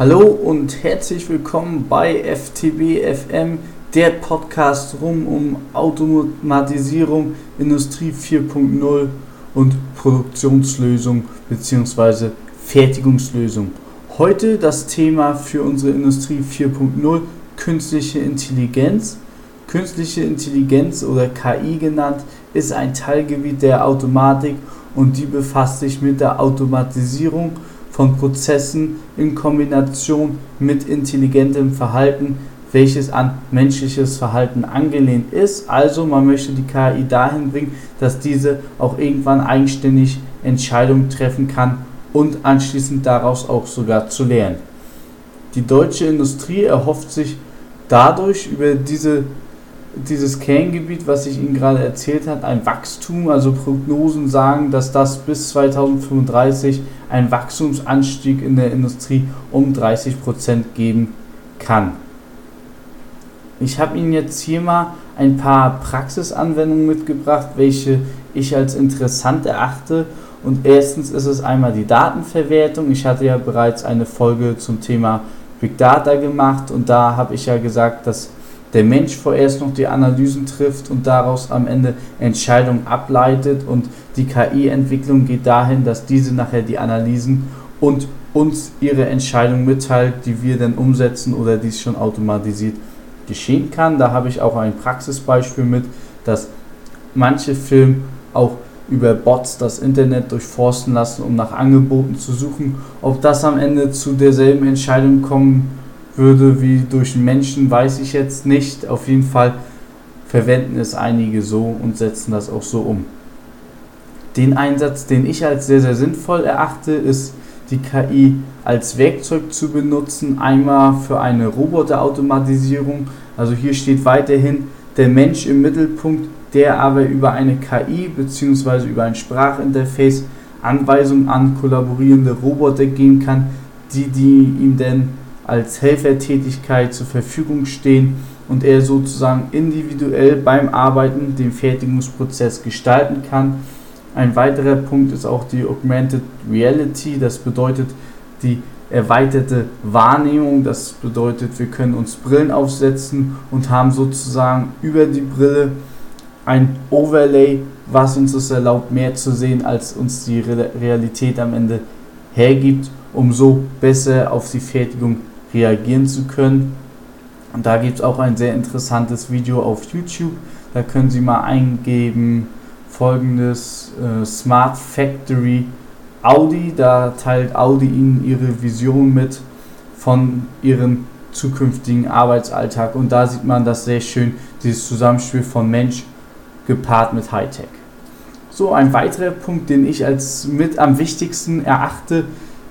Hallo und herzlich willkommen bei FTB FM, der Podcast rum um Automatisierung, Industrie 4.0 und Produktionslösung bzw. Fertigungslösung. Heute das Thema für unsere Industrie 4.0 künstliche Intelligenz. Künstliche Intelligenz oder KI genannt ist ein Teilgebiet der Automatik und die befasst sich mit der Automatisierung von Prozessen in Kombination mit intelligentem Verhalten, welches an menschliches Verhalten angelehnt ist. Also man möchte die KI dahin bringen, dass diese auch irgendwann eigenständig Entscheidungen treffen kann und anschließend daraus auch sogar zu lernen. Die deutsche Industrie erhofft sich dadurch über diese dieses Kerngebiet, was ich Ihnen gerade erzählt habe, ein Wachstum, also Prognosen sagen, dass das bis 2035 ein Wachstumsanstieg in der Industrie um 30 Prozent geben kann. Ich habe Ihnen jetzt hier mal ein paar Praxisanwendungen mitgebracht, welche ich als interessant erachte. Und erstens ist es einmal die Datenverwertung. Ich hatte ja bereits eine Folge zum Thema Big Data gemacht und da habe ich ja gesagt, dass der Mensch vorerst noch die Analysen trifft und daraus am Ende Entscheidungen ableitet und die KI-Entwicklung geht dahin, dass diese nachher die Analysen und uns ihre Entscheidung mitteilt, die wir dann umsetzen oder dies schon automatisiert geschehen kann. Da habe ich auch ein Praxisbeispiel mit, dass manche Filme auch über Bots das Internet durchforsten lassen, um nach Angeboten zu suchen. Ob das am Ende zu derselben Entscheidung kommen würde wie durch Menschen, weiß ich jetzt nicht. Auf jeden Fall verwenden es einige so und setzen das auch so um. Den Einsatz, den ich als sehr, sehr sinnvoll erachte, ist die KI als Werkzeug zu benutzen. Einmal für eine Roboterautomatisierung. Also hier steht weiterhin der Mensch im Mittelpunkt, der aber über eine KI bzw. über ein Sprachinterface Anweisungen an kollaborierende Roboter geben kann, die, die ihm dann als Helfertätigkeit zur Verfügung stehen und er sozusagen individuell beim Arbeiten den Fertigungsprozess gestalten kann. Ein weiterer Punkt ist auch die Augmented Reality, das bedeutet die erweiterte Wahrnehmung, das bedeutet wir können uns Brillen aufsetzen und haben sozusagen über die Brille ein Overlay, was uns es erlaubt, mehr zu sehen, als uns die Realität am Ende hergibt, um so besser auf die Fertigung reagieren zu können. Und da gibt es auch ein sehr interessantes Video auf YouTube. Da können Sie mal eingeben folgendes äh, Smart Factory Audi. Da teilt Audi Ihnen ihre Vision mit von ihrem zukünftigen Arbeitsalltag. Und da sieht man das sehr schön, dieses Zusammenspiel von Mensch gepaart mit Hightech. So, ein weiterer Punkt, den ich als mit am wichtigsten erachte,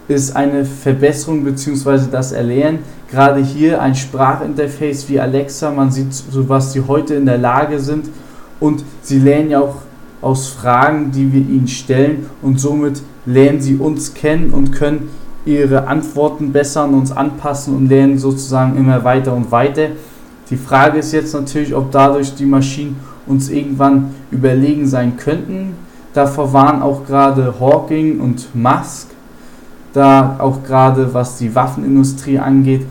ist eine Verbesserung bzw. das Erlernen. Gerade hier ein Sprachinterface wie Alexa, man sieht, so was sie heute in der Lage sind und sie lernen ja auch aus Fragen, die wir ihnen stellen und somit lernen sie uns kennen und können ihre Antworten besser an uns anpassen und lernen sozusagen immer weiter und weiter. Die Frage ist jetzt natürlich, ob dadurch die Maschinen uns irgendwann überlegen sein könnten. Davor waren auch gerade Hawking und Musk da auch gerade was die Waffenindustrie angeht,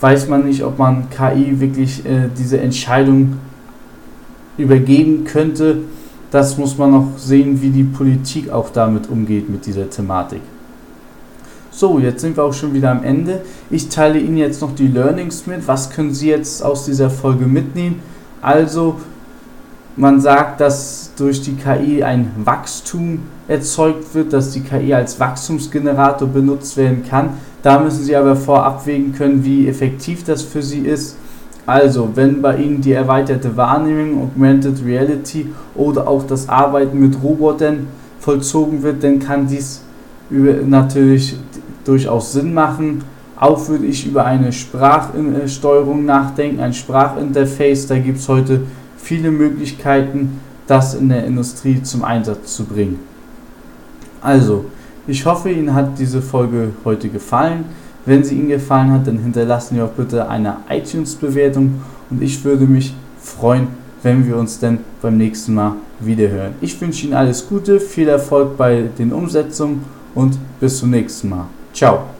weiß man nicht, ob man KI wirklich äh, diese Entscheidung übergeben könnte. Das muss man noch sehen, wie die Politik auch damit umgeht mit dieser Thematik. So, jetzt sind wir auch schon wieder am Ende. Ich teile Ihnen jetzt noch die Learnings mit. Was können Sie jetzt aus dieser Folge mitnehmen? Also, man sagt, dass durch die KI ein Wachstum erzeugt wird, dass die KI als Wachstumsgenerator benutzt werden kann. Da müssen Sie aber vorab wägen können, wie effektiv das für Sie ist. Also, wenn bei Ihnen die erweiterte Wahrnehmung, Augmented Reality oder auch das Arbeiten mit Robotern vollzogen wird, dann kann dies natürlich durchaus Sinn machen. Auch würde ich über eine Sprachsteuerung nachdenken, ein Sprachinterface. Da gibt es heute viele Möglichkeiten, das in der Industrie zum Einsatz zu bringen. Also, ich hoffe, Ihnen hat diese Folge heute gefallen. Wenn sie Ihnen gefallen hat, dann hinterlassen Sie auch bitte eine iTunes-Bewertung und ich würde mich freuen, wenn wir uns dann beim nächsten Mal wiederhören. Ich wünsche Ihnen alles Gute, viel Erfolg bei den Umsetzungen und bis zum nächsten Mal. Ciao.